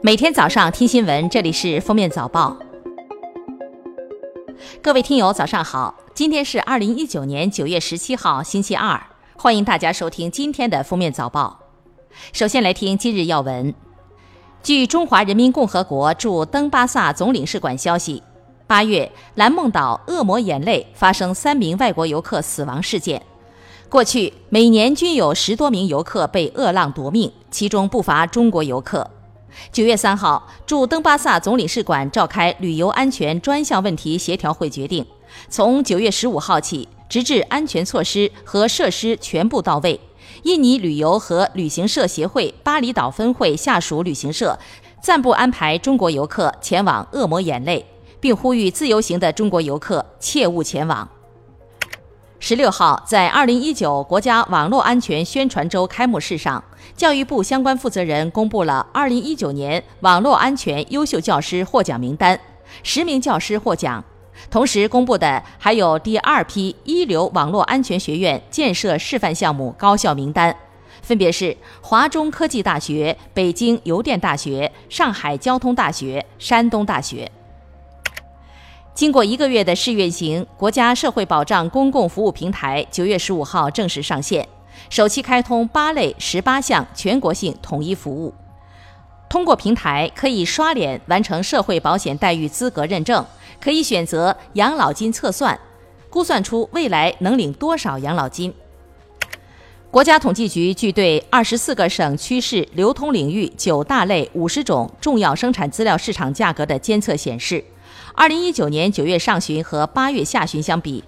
每天早上听新闻，这里是《封面早报》。各位听友，早上好！今天是二零一九年九月十七号，星期二。欢迎大家收听今天的《封面早报》。首先来听今日要闻。据中华人民共和国驻登巴萨总领事馆消息，八月蓝梦岛恶魔眼泪发生三名外国游客死亡事件。过去每年均有十多名游客被恶浪夺命，其中不乏中国游客。九月三号，驻登巴萨总领事馆召开旅游安全专项问题协调会，决定从九月十五号起，直至安全措施和设施全部到位，印尼旅游和旅行社协会巴厘岛分会下属旅行社暂不安排中国游客前往恶魔眼泪，并呼吁自由行的中国游客切勿前往。十六号，在二零一九国家网络安全宣传周开幕式上，教育部相关负责人公布了二零一九年网络安全优秀教师获奖名单，十名教师获奖。同时公布的还有第二批一流网络安全学院建设示范项目高校名单，分别是华中科技大学、北京邮电大学、上海交通大学、山东大学。经过一个月的试运行，国家社会保障公共服务平台九月十五号正式上线，首期开通八类十八项全国性统一服务。通过平台可以刷脸完成社会保险待遇资格认证，可以选择养老金测算，估算出未来能领多少养老金。国家统计局据对二十四个省区市流通领域九大类五十种重要生产资料市场价格的监测显示。二零一九年九月上旬和八月下旬相比，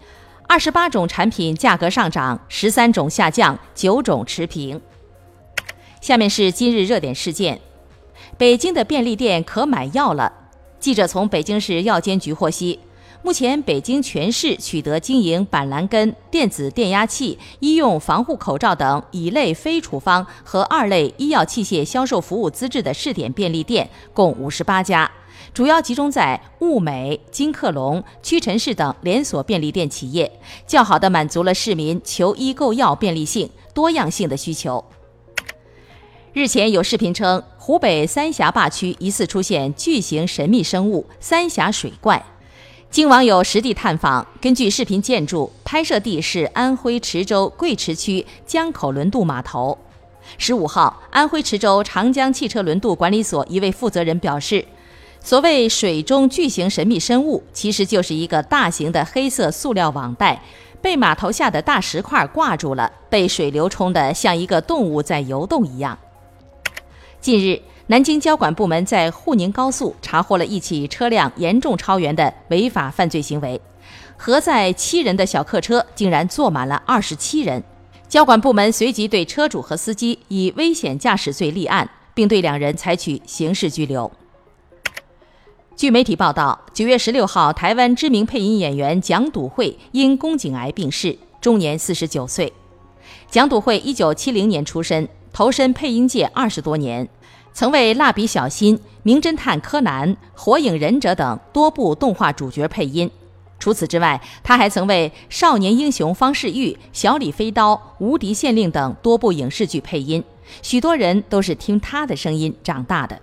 二十八种产品价格上涨，十三种下降，九种持平。下面是今日热点事件：北京的便利店可买药了。记者从北京市药监局获悉，目前北京全市取得经营板蓝根、电子电压器、医用防护口罩等乙类非处方和二类医药器械销售服务资质的试点便利店共五十八家。主要集中在物美、金客隆、屈臣氏等连锁便利店企业，较好地满足了市民求医购药便利性、多样性的需求。日前有视频称，湖北三峡坝区疑似出现巨型神秘生物——三峡水怪。经网友实地探访，根据视频建筑，拍摄地是安徽池州贵池区江口轮渡码头。十五号，安徽池州长江汽车轮渡管理所一位负责人表示。所谓水中巨型神秘生物，其实就是一个大型的黑色塑料网袋，被码头下的大石块挂住了，被水流冲得像一个动物在游动一样。近日，南京交管部门在沪宁高速查获了一起车辆严重超员的违法犯罪行为，核载七人的小客车竟然坐满了二十七人。交管部门随即对车主和司机以危险驾驶罪立案，并对两人采取刑事拘留。据媒体报道，九月十六号，台湾知名配音演员蒋笃慧因宫颈癌病逝，终年四十九岁。蒋笃慧一九七零年出生，投身配音界二十多年，曾为《蜡笔小新》《名侦探柯南》《火影忍者》等多部动画主角配音。除此之外，他还曾为《少年英雄方世玉》《小李飞刀》《无敌县令》等多部影视剧配音，许多人都是听他的声音长大的。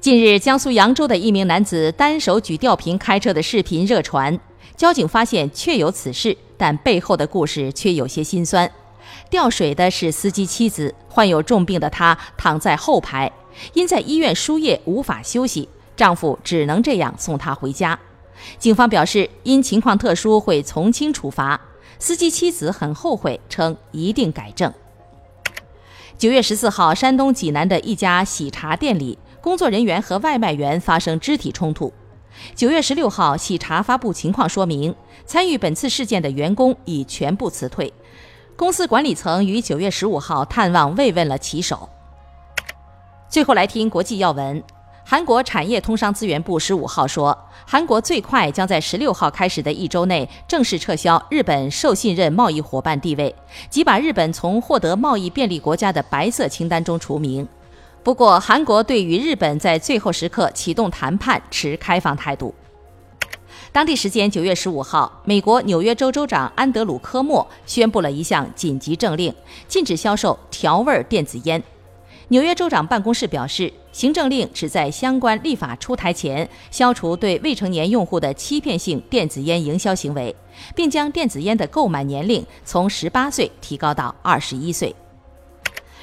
近日，江苏扬州的一名男子单手举吊瓶开车的视频热传，交警发现确有此事，但背后的故事却有些心酸。吊水的是司机妻子，患有重病的她躺在后排，因在医院输液无法休息，丈夫只能这样送她回家。警方表示，因情况特殊会从轻处罚。司机妻子很后悔，称一定改正。九月十四号，山东济南的一家喜茶店里。工作人员和外卖员发生肢体冲突。九月十六号，喜茶发布情况说明，参与本次事件的员工已全部辞退。公司管理层于九月十五号探望慰问了骑手。最后来听国际要闻，韩国产业通商资源部十五号说，韩国最快将在十六号开始的一周内正式撤销日本受信任贸易伙伴地位，即把日本从获得贸易便利国家的白色清单中除名。不过，韩国对于日本在最后时刻启动谈判持开放态度。当地时间九月十五号，美国纽约州州长安德鲁·科莫宣布了一项紧急政令，禁止销售调味电子烟。纽约州长办公室表示，行政令旨在相关立法出台前消除对未成年用户的欺骗性电子烟营销行为，并将电子烟的购买年龄从十八岁提高到二十一岁。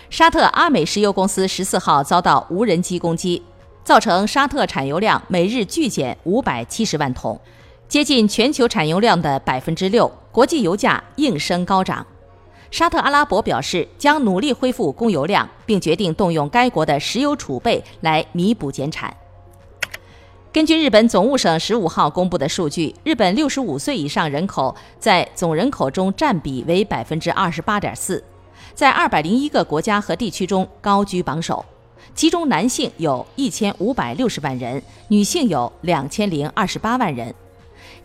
沙特阿美石油公司十四号遭到无人机攻击，造成沙特产油量每日巨减五百七十万桶，接近全球产油量的百分之六，国际油价应声高涨。沙特阿拉伯表示将努力恢复供油量，并决定动用该国的石油储备来弥补减产。根据日本总务省十五号公布的数据，日本六十五岁以上人口在总人口中占比为百分之二十八点四，在二百零一个国家和地区中高居榜首。其中男性有一千五百六十万人，女性有两千零二十八万人。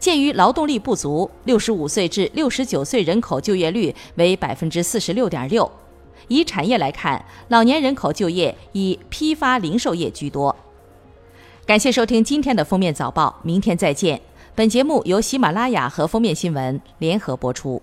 鉴于劳动力不足，六十五岁至六十九岁人口就业率为百分之四十六点六。以产业来看，老年人口就业以批发零售业居多。感谢收听今天的封面早报，明天再见。本节目由喜马拉雅和封面新闻联合播出。